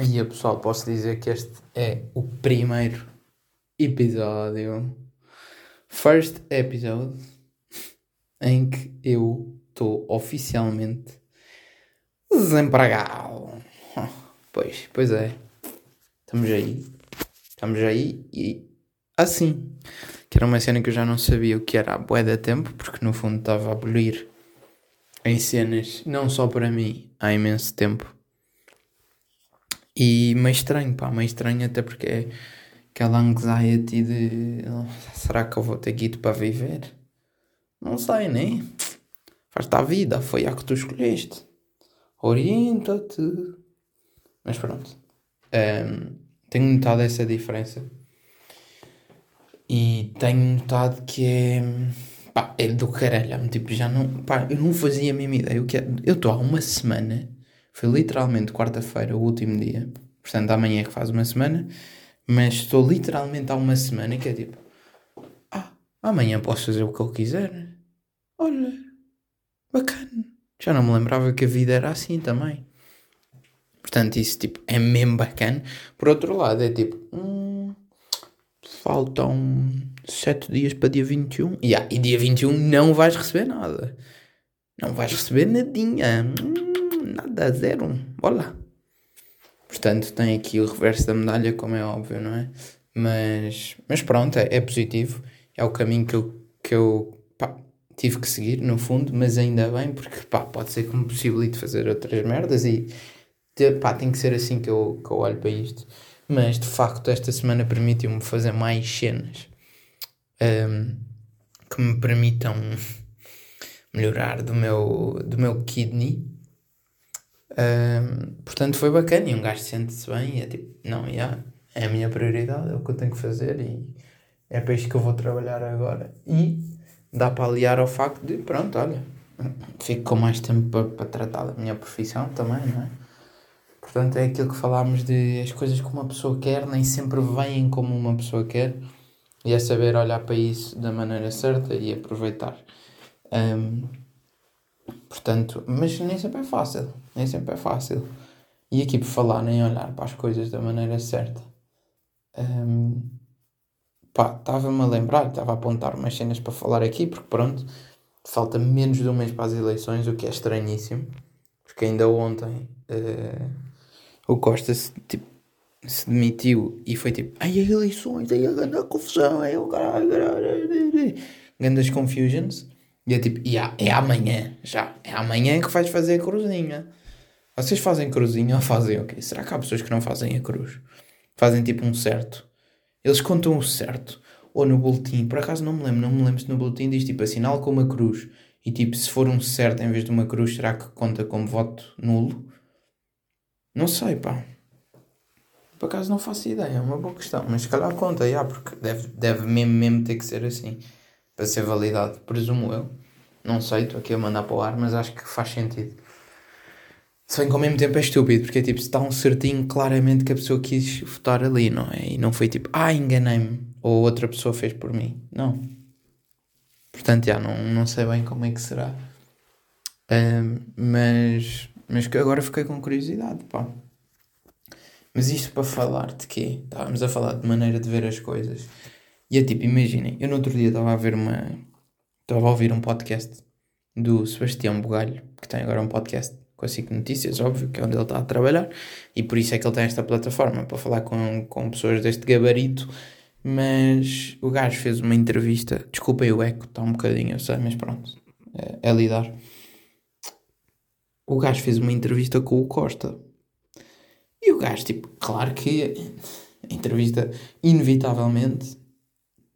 E a pessoal, posso dizer que este é o primeiro episódio, first episode, em que eu estou oficialmente desempregado. Pois, pois é. Estamos aí. Estamos aí e assim. Que era uma cena que eu já não sabia o que era a bué da tempo, porque no fundo estava a abolir em cenas, não só para mim, há imenso tempo. E meio estranho, pá, meio estranho até porque é aquela anxiety de será que eu vou ter guito para viver? Não sei, né? Faz-te a vida, foi a que tu escolheste. Orienta-te. Mas pronto. Um, tenho notado essa diferença. E tenho notado que é. Pá, é do caralho. Tipo, já não. Pá, eu não fazia a mesma ideia. Eu estou há uma semana foi literalmente quarta-feira, o último dia. Portanto, amanhã é que faz uma semana. Mas estou literalmente há uma semana que é tipo: Ah, amanhã posso fazer o que eu quiser. Olha, bacana. Já não me lembrava que a vida era assim também. Portanto, isso tipo, é mesmo bacana. Por outro lado, é tipo: hum, Faltam 7 dias para dia 21. Yeah, e dia 21 não vais receber nada. Não vais receber nadinha. Hum, nada, zero, bola. Portanto, tem aqui o reverso da medalha, como é óbvio, não é? Mas, mas pronto, é, é positivo. É o caminho que eu, que eu pá, tive que seguir, no fundo, mas ainda bem, porque pá, pode ser que me possibilite fazer outras merdas e pá, tem que ser assim que eu, que eu olho para isto. Mas de facto, esta semana permitiu-me fazer mais cenas um, que me permitam melhorar do meu, do meu kidney portanto, foi bacana e um gajo sente-se bem e é tipo, não, yeah, é a minha prioridade, é o que eu tenho que fazer e é para isto que eu vou trabalhar agora. E dá para aliar ao facto de, pronto, olha, fico com mais tempo para, para tratar da minha profissão também, não é? Portanto, é aquilo que falámos de as coisas que uma pessoa quer nem sempre vêm como uma pessoa quer e é saber olhar para isso da maneira certa e aproveitar. Um, Portanto, mas nem sempre é fácil. Nem sempre é fácil. E aqui por falar nem olhar para as coisas da maneira certa. Um, pá, estava-me a lembrar, estava a apontar umas cenas para falar aqui, porque pronto, falta menos de um mês para as eleições, o que é estranhíssimo. Porque ainda ontem uh, o Costa se, tipo, se demitiu e foi tipo, ai, as eleições, ai, a grande confusão, ai, o caralho, grandes confusions. E é tipo, yeah, é amanhã, já. É amanhã que vais fazer a cruzinha. Vocês fazem cruzinha ou fazem o quê? Será que há pessoas que não fazem a cruz? Fazem tipo um certo. Eles contam o certo. Ou no boletim, por acaso não me lembro, não me lembro se no boletim diz tipo assinal com uma cruz. E tipo, se for um certo em vez de uma cruz, será que conta como voto nulo? Não sei, pá. Por acaso não faço ideia, é uma boa questão. Mas se calhar conta, já, porque deve, deve mesmo, mesmo ter que ser assim para ser validado, presumo eu. Não sei, estou aqui a mandar para o ar, mas acho que faz sentido. Se bem que ao mesmo tempo é estúpido, porque é tipo, está um certinho claramente que a pessoa quis votar ali, não é? E não foi tipo, ah, enganei-me, ou outra pessoa fez por mim. Não. Portanto, já, não, não sei bem como é que será. Um, mas, mas que agora fiquei com curiosidade, pá. Mas isto para falar de quê? Estávamos a falar de maneira de ver as coisas. E é tipo, imaginem, eu no outro dia estava a ver uma. Estava a ouvir um podcast do Sebastião Bugalho, que tem agora um podcast com a SIC Notícias, óbvio, que é onde ele está a trabalhar, e por isso é que ele tem esta plataforma para falar com, com pessoas deste gabarito. Mas o gajo fez uma entrevista, desculpem o eco, está um bocadinho, eu sei, mas pronto, é, é lidar. O gajo fez uma entrevista com o Costa. E o gajo, tipo, claro que a entrevista, inevitavelmente,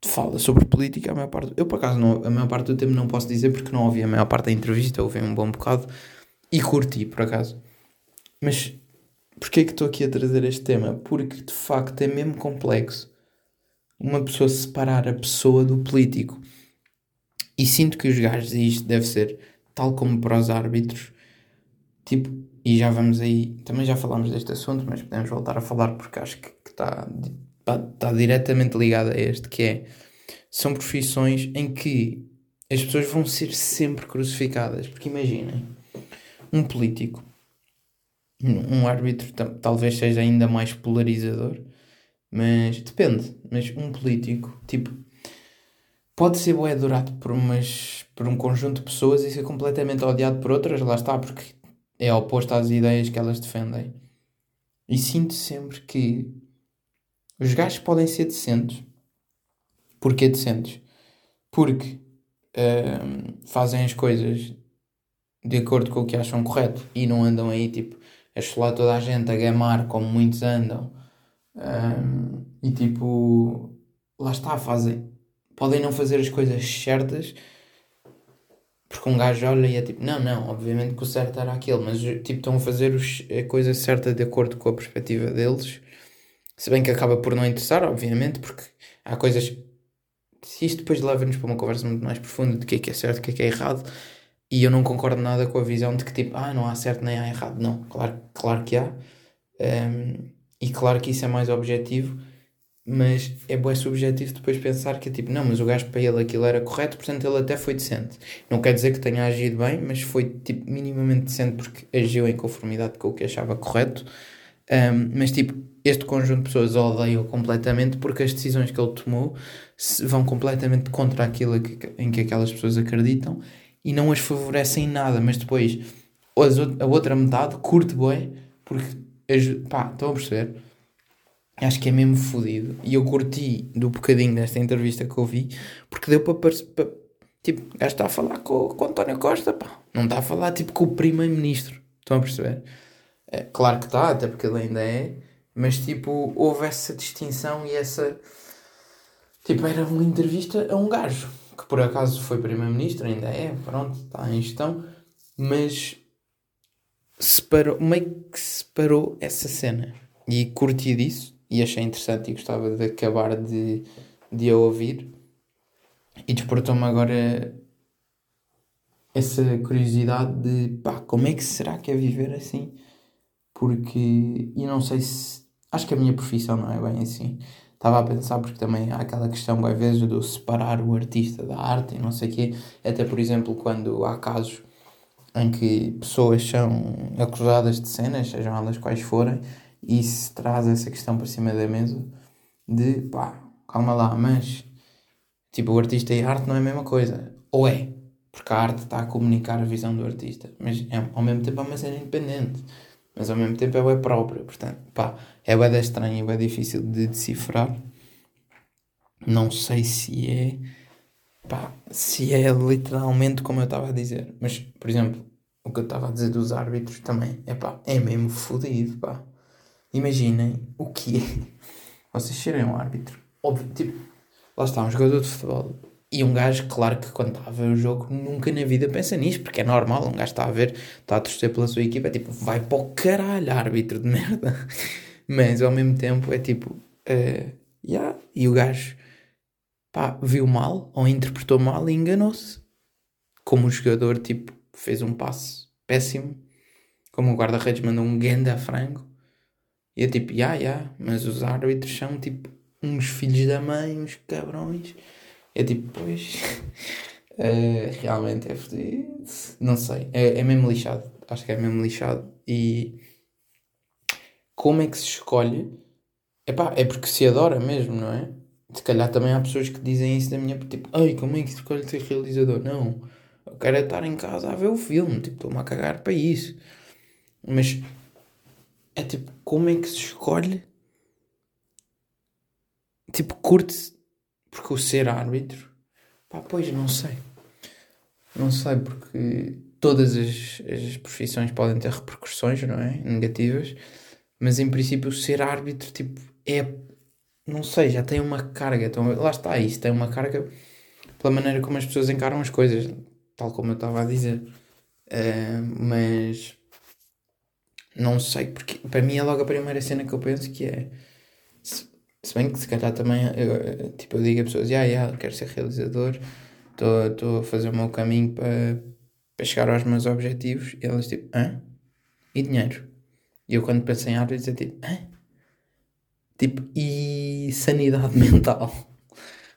fala sobre política a maior parte. Eu, por acaso, não, a maior parte do tempo não posso dizer porque não ouvi a maior parte da entrevista, ouvi um bom bocado e curti, por acaso. Mas porquê é que estou aqui a trazer este tema? Porque de facto é mesmo complexo uma pessoa separar a pessoa do político. E sinto que os gajos, e isto deve ser tal como para os árbitros, tipo, e já vamos aí, também já falámos deste assunto, mas podemos voltar a falar porque acho que está está diretamente ligado a este, que é são profissões em que as pessoas vão ser sempre crucificadas. Porque imaginem, um político um árbitro talvez seja ainda mais polarizador, mas depende. Mas um político, tipo, pode ser bué adorado por, umas, por um conjunto de pessoas e ser completamente odiado por outras, lá está, porque é oposto às ideias que elas defendem. E sinto sempre que os gajos podem ser decentes. Porquê decentes? Porque uh, fazem as coisas de acordo com o que acham correto e não andam aí tipo a esfolar toda a gente, a gamar como muitos andam. Um, e tipo, lá está, fazem. Podem não fazer as coisas certas porque um gajo olha e é tipo, não, não, obviamente que o certo era aquele, mas tipo, estão a fazer os, a coisa certa de acordo com a perspectiva deles. Se bem que acaba por não interessar, obviamente, porque há coisas. Se isto depois leva-nos para uma conversa muito mais profunda de que é que é certo, o que é que é errado, e eu não concordo nada com a visão de que tipo, ah, não há certo nem há errado. Não, claro, claro que há. Um, e claro que isso é mais objetivo, mas é bem subjetivo depois pensar que tipo, não, mas o gajo para ele aquilo era correto, portanto ele até foi decente. Não quer dizer que tenha agido bem, mas foi tipo minimamente decente porque agiu em conformidade com o que achava correto. Um, mas tipo, este conjunto de pessoas odeia completamente porque as decisões que ele tomou vão completamente contra aquilo em que aquelas pessoas acreditam e não as favorecem em nada, mas depois a outra metade curte bem porque pá, estão a perceber? Acho que é mesmo fodido. E eu curti do bocadinho desta entrevista que eu vi, porque deu para. para tipo, o gajo está a falar com, com António Costa, pá. Não está a falar tipo com o primeiro-ministro. Estão a perceber? É, claro que está, até porque ele ainda é. Mas tipo, houve essa distinção e essa. Tipo, era uma entrevista a um gajo que por acaso foi primeiro-ministro, ainda é, pronto, está em gestão, mas separou, meio que separou essa cena. E curti disso e achei interessante e gostava de acabar de, de a ouvir. E despertou-me agora essa curiosidade de pá, como é que será que é viver assim? Porque, e não sei se. Acho que a minha profissão não é bem assim. Estava a pensar porque também há aquela questão, às vezes, do separar o artista da arte e não sei o quê. Até, por exemplo, quando há casos em que pessoas são acusadas de cenas, sejam elas quais forem, e se traz essa questão para cima da mesa de pá, calma lá, mas tipo, o artista e a arte não é a mesma coisa. Ou é, porque a arte está a comunicar a visão do artista, mas é, ao mesmo tempo é uma cena independente, mas ao mesmo tempo é bem própria, portanto, pá, é bem estranho e bem difícil de decifrar. Não sei se é pá, se é literalmente como eu estava a dizer. Mas, por exemplo, o que eu estava a dizer dos árbitros também, é pá, é mesmo fodido, pá. Imaginem o que é vocês serem um árbitro. Óbvio, tipo, lá está, um jogador de futebol. E um gajo, claro que quando está a ver o jogo, nunca na vida pensa nisto, porque é normal, um gajo está a ver, está a torcer pela sua equipa, é tipo, vai para o caralho, árbitro de merda. Mas ao mesmo tempo é tipo, uh, yeah. e o gajo pá, viu mal ou interpretou mal e enganou-se. Como o jogador, tipo, fez um passe péssimo, como o guarda-redes mandou um ganda frango. E é tipo, yeah, yeah, mas os árbitros são tipo uns filhos da mãe, uns cabrões. É tipo, pois, uh, realmente é fodido. Não sei, é, é mesmo lixado. Acho que é mesmo lixado. E como é que se escolhe? Epá, é porque se adora mesmo, não é? Se calhar também há pessoas que dizem isso da minha. Tipo, ai, como é que se escolhe ser realizador? Não, eu quero é estar em casa a ver o filme. Tipo, estou-me a cagar para isso. Mas é tipo, como é que se escolhe? Tipo, curte-se. Porque o ser árbitro. Pá, pois não sei. Não sei, porque todas as, as profissões podem ter repercussões, não é? Negativas. Mas em princípio, o ser árbitro, tipo, é não sei, já tem uma carga. Então, lá está, isso tem uma carga pela maneira como as pessoas encaram as coisas, tal como eu estava a dizer. Uh, mas não sei, porque para mim é logo a primeira cena que eu penso que é. Se, bem que se calhar também eu, tipo, eu digo a pessoas, ah, yeah, quero ser realizador, estou a fazer o meu caminho para, para chegar aos meus objetivos, e elas tipo, hã? E dinheiro? E eu quando penso em árvores é tipo, hã? Tipo, e sanidade mental.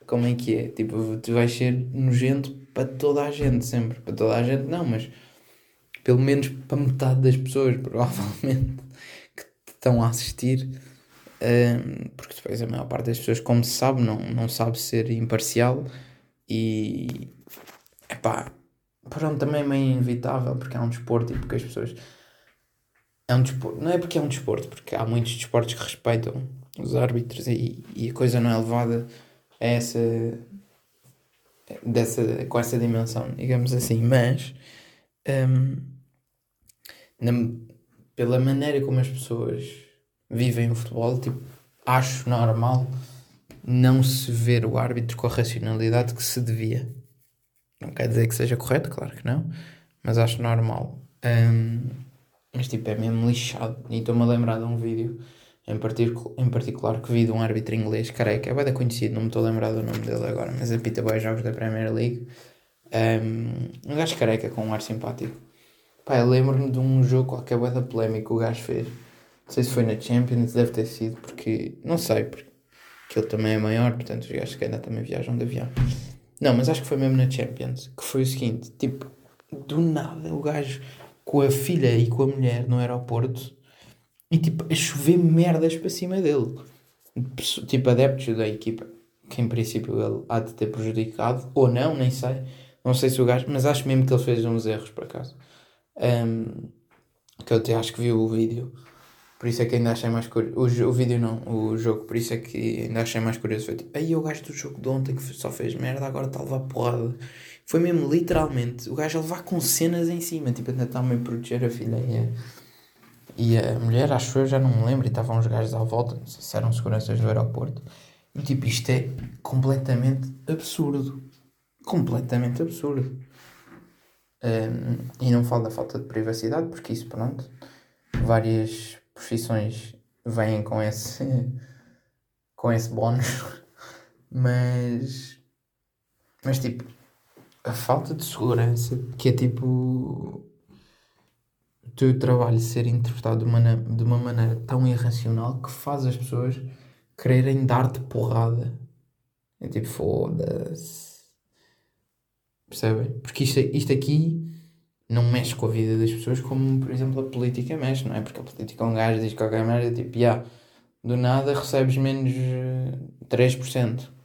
Como é que é? Tipo, tu vais ser nojento para toda a gente, sempre. Para toda a gente, não, mas pelo menos para metade das pessoas, provavelmente, que estão a assistir. Um, porque depois a maior parte das pessoas, como se sabe, não, não sabe ser imparcial e epá, pronto, também é meio inevitável porque é um desporto e porque as pessoas é um desporto, não é porque é um desporto, porque há muitos desportos que respeitam os árbitros e, e a coisa não é levada a essa dessa, com essa dimensão, digamos assim, mas um, na, pela maneira como as pessoas vivem o futebol, tipo, acho normal não se ver o árbitro com a racionalidade que se devia. Não quer dizer que seja correto, claro que não, mas acho normal. Um, mas tipo, é mesmo lixado. E estou-me a lembrar de um vídeo em, particu em particular que vi de um árbitro inglês, careca, é bem conhecido, não me estou a lembrar do nome dele agora, mas apita bem jogos da Premier League. Um, um gajo careca com um ar simpático. Pá, lembro-me de um jogo qualquer da polémica que o gajo fez. Não sei se foi na Champions, deve ter sido, porque. Não sei, porque ele também é maior, portanto os gajos que ainda também viajam de avião. Não, mas acho que foi mesmo na Champions, que foi o seguinte, tipo, do nada o gajo com a filha e com a mulher no aeroporto e tipo a chover merdas para cima dele. Tipo adeptos da equipa, que em princípio ele há de ter prejudicado, ou não, nem sei. Não sei se o gajo, mas acho mesmo que ele fez uns erros por acaso. Um, que eu até acho que viu o vídeo. Por isso é que ainda achei mais curioso. O, o vídeo não, o jogo, por isso é que ainda achei mais curioso. Foi tipo, aí o gajo do jogo de ontem que só fez merda, agora está a levar porrada. Foi mesmo literalmente o gajo a levar com cenas em cima, tipo, ainda está meio a proteger a filha e a, e a mulher, acho eu, já não me lembro, e estavam os gajos à volta, não sei se eram seguranças do aeroporto. E tipo, isto é completamente absurdo. Completamente absurdo. Um, e não falo da falta de privacidade, porque isso, pronto, várias profissões vêm com esse, com esse bónus. Mas, mas tipo, a falta de segurança, que é tipo o teu trabalho ser interpretado de uma, de uma maneira tão irracional que faz as pessoas quererem dar-te porrada. É tipo, foda-se. Percebem? Porque isto, isto aqui não mexe com a vida das pessoas como, por exemplo, a política mexe, não é? Porque a política é um gajo diz qualquer merda, tipo, yeah, do nada recebes menos 3%. Eh,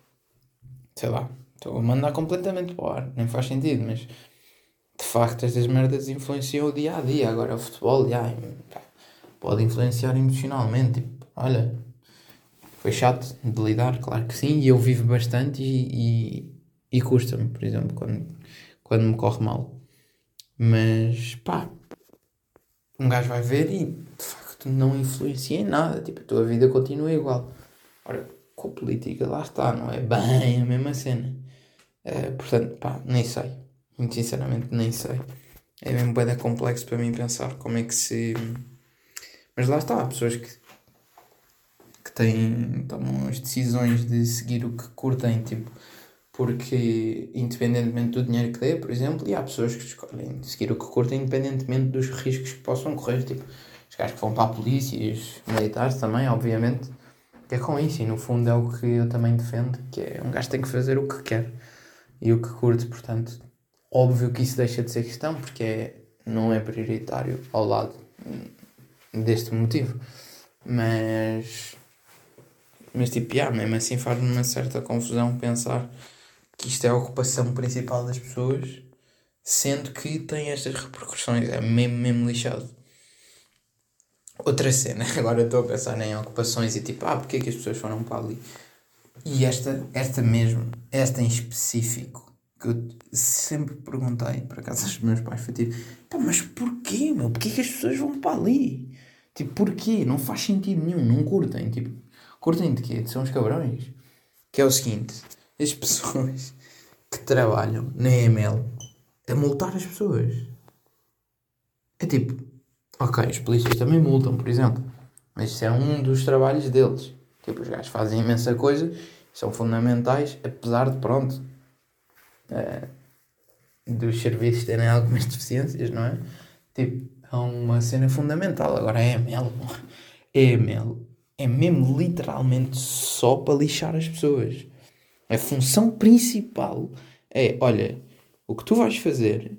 Sei lá. Estou a mandar completamente para o ar, nem faz sentido, mas de facto estas merdas influenciam o dia a dia. Agora o futebol já, pode influenciar emocionalmente. Tipo, olha, foi chato de lidar, claro que sim, e eu vivo bastante e, e, e custa-me, por exemplo, quando, quando me corre mal. Mas pá, um gajo vai ver e de facto não influencia em nada, tipo, a tua vida continua igual. Ora, com a política lá está, não é bem a mesma cena. Uh, portanto, pá, nem sei. Muito sinceramente, nem sei. É mesmo bem complexo para mim pensar como é que se. Mas lá está, há pessoas que, que têm, tomam as decisões de seguir o que curtem, tipo, porque independentemente do dinheiro que dê, por exemplo, e há pessoas que escolhem seguir o que curtem independentemente dos riscos que possam correr, tipo, os gajos que vão para a polícia e os militares também, obviamente, é com isso, e no fundo é o que eu também defendo, que é um gajo tem que fazer o que quer e o que curte, portanto, óbvio que isso deixa de ser questão porque é, não é prioritário ao lado deste motivo. Mas, mas tipo, yeah, mesmo assim faz-me uma certa confusão pensar que isto é a ocupação principal das pessoas, sendo que tem estas repercussões. É mesmo, mesmo lixado. Outra cena, agora estou a pensar em ocupações e tipo, ah, porque é que as pessoas foram para ali? E esta, esta mesmo, esta em específico, que eu sempre perguntei para casa dos meus pais, foi tipo, pá, mas porquê, meu? Porquê que as pessoas vão para ali? Tipo, porquê? Não faz sentido nenhum, não curtem. Tipo, curtem de quê? São os cabrões? Que é o seguinte, as pessoas que trabalham na EML a multar as pessoas. É tipo, ok, os polícias também multam, por exemplo, mas isso é um dos trabalhos deles. Tipo, os gajos fazem imensa coisa, são fundamentais, apesar de, pronto, uh, dos serviços terem algumas deficiências, não é? Tipo, é uma cena fundamental. Agora, a EML, a EML é mesmo literalmente só para lixar as pessoas. A função principal é, olha, o que tu vais fazer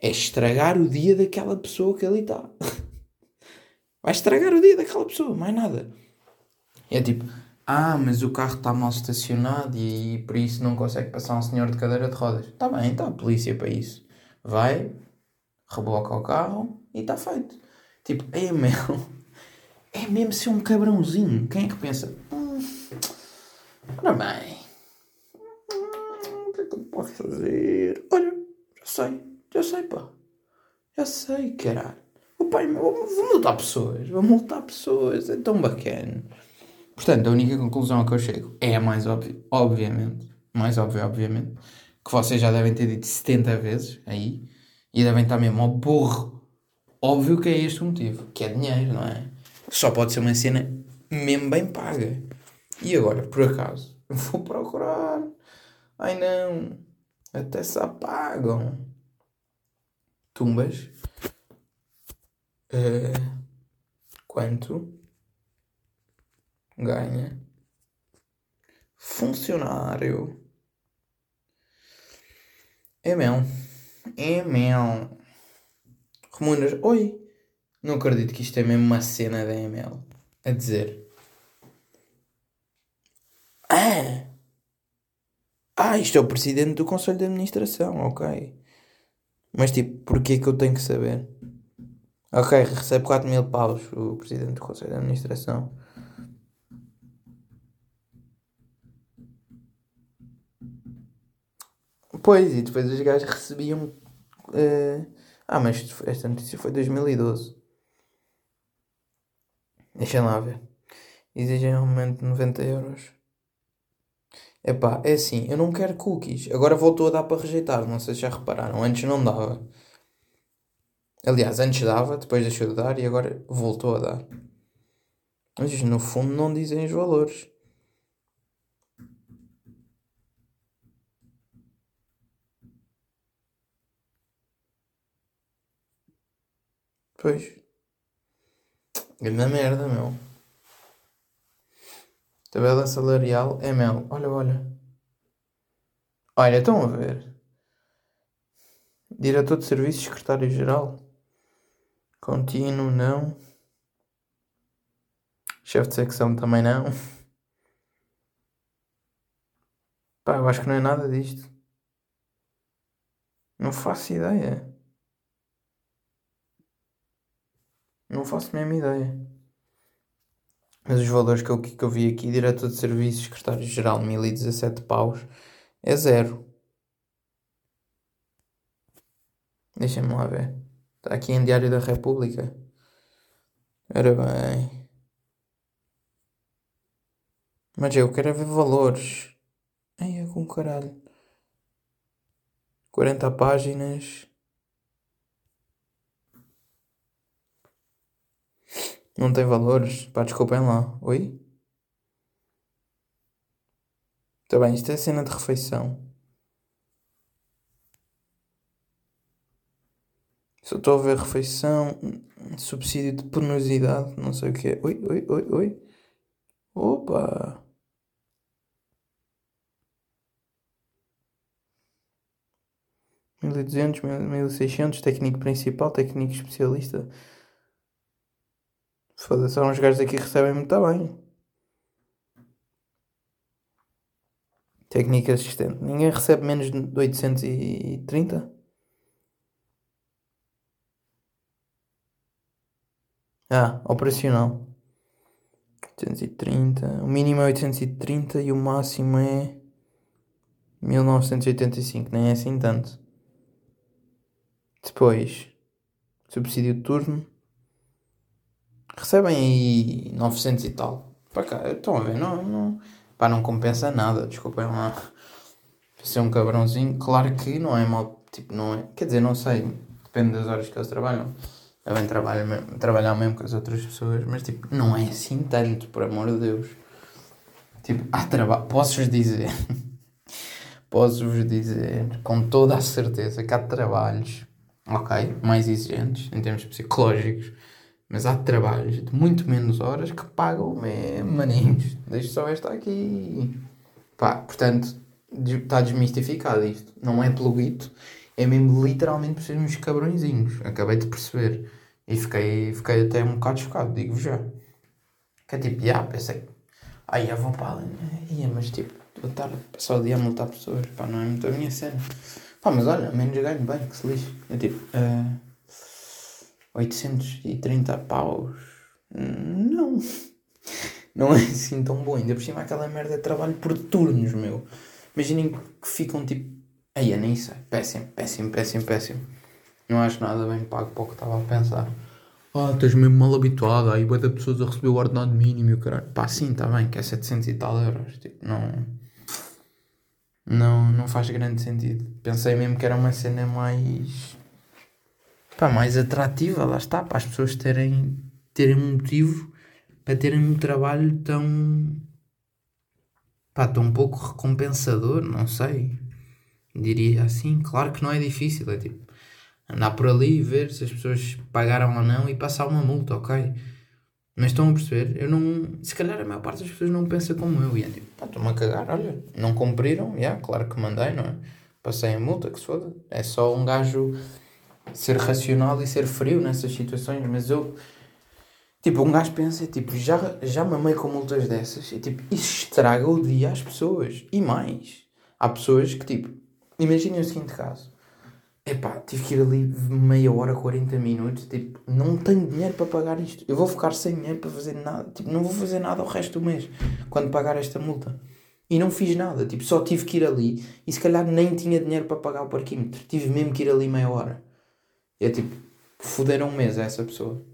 é estragar o dia daquela pessoa que ali está. Vai estragar o dia daquela pessoa, mais nada. É tipo, ah, mas o carro está mal estacionado e, por isso não consegue passar um senhor de cadeira de rodas. Está bem, está a polícia para isso. Vai, reboca o carro e está feito. Tipo, é mesmo, é mesmo ser um cabrãozinho. Quem é que pensa? Hum, ora bem, hum, o que é que eu posso fazer? Olha, já sei, já sei, pá. Já sei, caralho. O pai, vou multar pessoas, vou multar pessoas, é tão bacana. Portanto, a única conclusão a que eu chego é a mais óbvia, obviamente, mais óbvia, obviamente, que vocês já devem ter dito 70 vezes aí, e devem estar mesmo ao burro. Óbvio que é este o motivo, que é dinheiro, não é? Só pode ser uma cena mesmo bem paga. E agora, por acaso, vou procurar. Ai não, até se apagam. Tumbas. Uh, quanto ganha funcionário? É mel. É mel. Remuneras. Oi! Não acredito que isto é mesmo uma cena da ML. A dizer. Ah! Ah, isto é o presidente do Conselho de Administração, ok. Mas tipo, porquê que eu tenho que saber? Ok, recebe 4 mil paus o presidente do Conselho de Administração. Pois, e depois os gajos recebiam. Uh... Ah, mas esta notícia foi 2012. Deixa lá ver. Exigem um aumento de 90 euros. Epá, é assim, eu não quero cookies. Agora voltou a dar para rejeitar, não sei se já repararam. Antes não dava. Aliás, antes dava, depois deixou de dar e agora voltou a dar. Mas no fundo não dizem os valores. Pois. Grande merda, meu. Tabela salarial ML. Olha, olha. Olha, estão a ver. Diretor de Serviços, Secretário-Geral. Contínuo, não. Chefe de secção também não. Pá, eu acho que não é nada disto. Não faço ideia. Não faço mesmo ideia. Mas os valores que eu, que eu vi aqui, diretor de serviços, secretário-geral, 1017 paus, é zero. Deixa-me lá ver. Está aqui em Diário da República. Ora bem. Mas eu quero é ver valores. Ai, é com caralho. 40 páginas. Não tem valores? Pá, desculpem lá. Oi? Está bem, isto é cena de refeição. Só estou a ver refeição, subsídio de penosidade, não sei o que é. Oi, oi, oi, oi. Opa! Mil e duzentos, mil e seiscentos, técnico principal, técnico especialista. Foda-se, uns gajos aqui recebem muito bem. Técnica assistente. Ninguém recebe menos de 830? Ah, operacional. 830. O mínimo é 830 e o máximo é 1985. Nem é assim tanto. Depois, subsídio de turno recebem aí 900 e tal. Para cá, estão a ver, não, não, pá, não compensa nada, desculpem lá. Ser um cabrãozinho, claro que não é mal, tipo, não é, quer dizer, não sei, depende das horas que eles trabalham. Devem trabalhar mesmo, trabalhar mesmo com as outras pessoas, mas tipo, não é assim tanto, por amor de Deus. Tipo, há trabalho, posso-vos dizer, posso-vos dizer com toda a certeza que há trabalhos, ok, mais exigentes em termos psicológicos, mas há trabalhos de muito menos horas que pagam mesmo, maninhos. Deixa só esta aqui. Pá, portanto, está desmistificado isto. Não é pelo guito, é mesmo literalmente por sermos cabrõezinhos. Acabei de perceber. E fiquei, fiquei até um bocado chocado, digo já. Que é tipo, já, pensei. Ai, eu vou para ali. Ia, mas tipo, vou estar passar o dia a multar pessoas. Pá, não é muito a minha cena. Pá, mas olha, menos ganho bem, que se lixe. É tipo, uh, 830 paus. Não. Não é assim tão bom. Ainda por cima aquela merda de trabalho por turnos, meu. Imaginem que ficam tipo. Aí, nem sei. Péssimo, péssimo, péssimo, péssimo. Não acho nada bem pago para o que estava a pensar. Ah, estás mesmo mal habituado. Aí, boa pessoas a receber o ordenado mínimo e o caralho. Pá, sim, está bem, que é 700 e tal euros. Tipo, não. Não, não faz grande sentido. Pensei mesmo que era uma cena mais. Pá, mais atrativa, lá está, para as pessoas terem, terem um motivo para terem um trabalho tão. pá, tão pouco recompensador, não sei. Diria assim, claro que não é difícil, é tipo andar por ali e ver se as pessoas pagaram ou não e passar uma multa, ok? Mas estão a perceber? Eu não. Se calhar a maior parte das pessoas não pensa como eu. E é tipo, pá, estou-me a cagar, olha, não cumpriram, yeah, claro que mandei, não é? Passei a multa, que se foda. É só um gajo ser racional e ser frio nessas situações, mas eu. Tipo, um gajo pensa, tipo, já, já mamei com multas dessas e tipo, isso estraga o dia às pessoas. E mais. Há pessoas que, tipo, imaginem o seguinte caso Epá, tive que ir ali meia hora, 40 minutos. Tipo, não tenho dinheiro para pagar isto. Eu vou ficar sem dinheiro para fazer nada. Tipo, não vou fazer nada o resto do mês quando pagar esta multa. E não fiz nada. Tipo, só tive que ir ali e se calhar nem tinha dinheiro para pagar o parquímetro. Tive mesmo que ir ali meia hora. É tipo, foderam um mês a essa pessoa.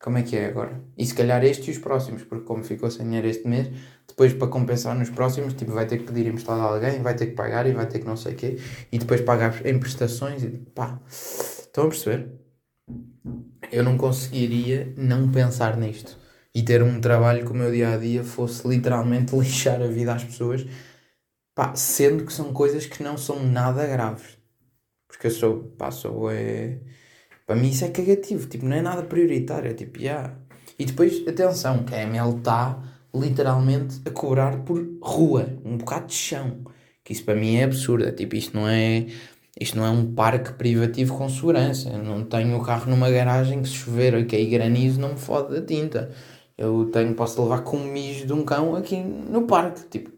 Como é que é agora? E se calhar este e os próximos, porque como ficou sem dinheiro este mês, depois para compensar nos próximos, tipo, vai ter que pedir emprestado a alguém, vai ter que pagar e vai ter que não sei o quê, e depois pagar em prestações e pá. Estão a perceber? Eu não conseguiria não pensar nisto e ter um trabalho que o meu dia a dia fosse literalmente lixar a vida às pessoas, pá, sendo que são coisas que não são nada graves. Porque eu sou, pá, sou, é para mim isso é cagativo, tipo, não é nada prioritário, é tipo, yeah. E depois, atenção, que a ML está literalmente a cobrar por rua, um bocado de chão. Que isso para mim é absurdo, é tipo, isto não é... Isto não é um parque privativo com segurança. Eu não tenho o carro numa garagem que se chover ou cair granizo não me fode a tinta. Eu tenho, posso levar com um mijo de um cão aqui no parque. Tipo,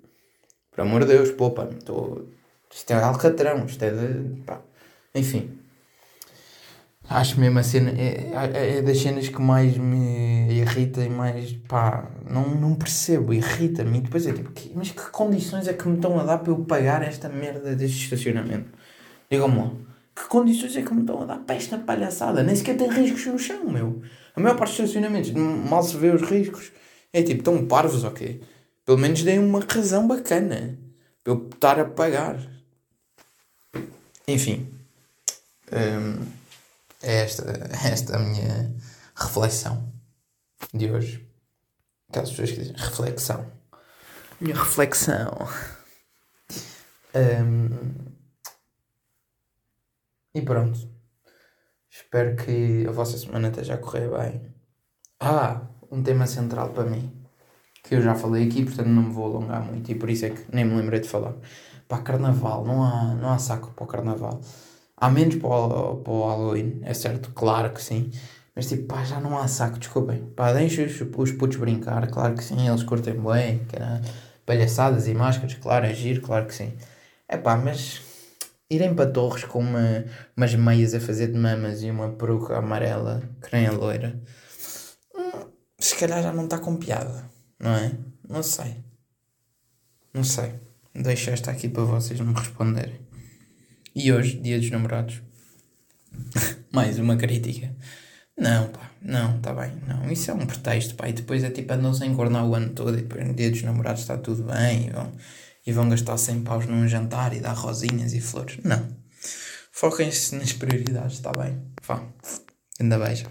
por amor de Deus, poupa Tô... Isto é alcatrão, isto é de. Pá. Enfim. Acho mesmo a cena, é, é, é das cenas que mais me irrita e mais, pá, não, não percebo, irrita-me. E depois é tipo, que, mas que condições é que me estão a dar para eu pagar esta merda deste estacionamento? Digam-me lá, que condições é que me estão a dar para esta palhaçada? Nem sequer tem riscos no chão, meu. A maior parte dos estacionamentos, mal se vê os riscos. É tipo, estão parvos, ok? Pelo menos deem uma razão bacana para eu estar a pagar. Enfim. Um, é esta, esta a minha reflexão de hoje. Aquelas pessoas que dizem reflexão. Minha reflexão. Um, e pronto. Espero que a vossa semana esteja a correr bem. Ah, um tema central para mim. Que eu já falei aqui, portanto não me vou alongar muito. E por isso é que nem me lembrei de falar. Para carnaval, não há, não há saco para o carnaval. Há menos para o, para o Halloween, é certo, claro que sim. Mas tipo, pá, já não há saco, desculpem. Pá, deixem os, os putos brincar, claro que sim, eles curtem bem, palhaçadas e máscaras, claro, é claro que sim. É pá, mas irem para torres com uma, umas meias a fazer de mamas e uma peruca amarela, que nem a loira, hum, se calhar já não está com piada, não é? Não sei. Não sei. Deixo esta aqui para vocês me responderem. E hoje, dia dos namorados. Mais uma crítica. Não, pá, não, tá bem, não. Isso é um pretexto, pá. E depois é tipo andam sem encornar o ano todo e depois no dia dos namorados está tudo bem e vão, e vão gastar 100 paus num jantar e dar rosinhas e flores. Não. Foquem-se nas prioridades, está bem? Vá. Ainda beijo.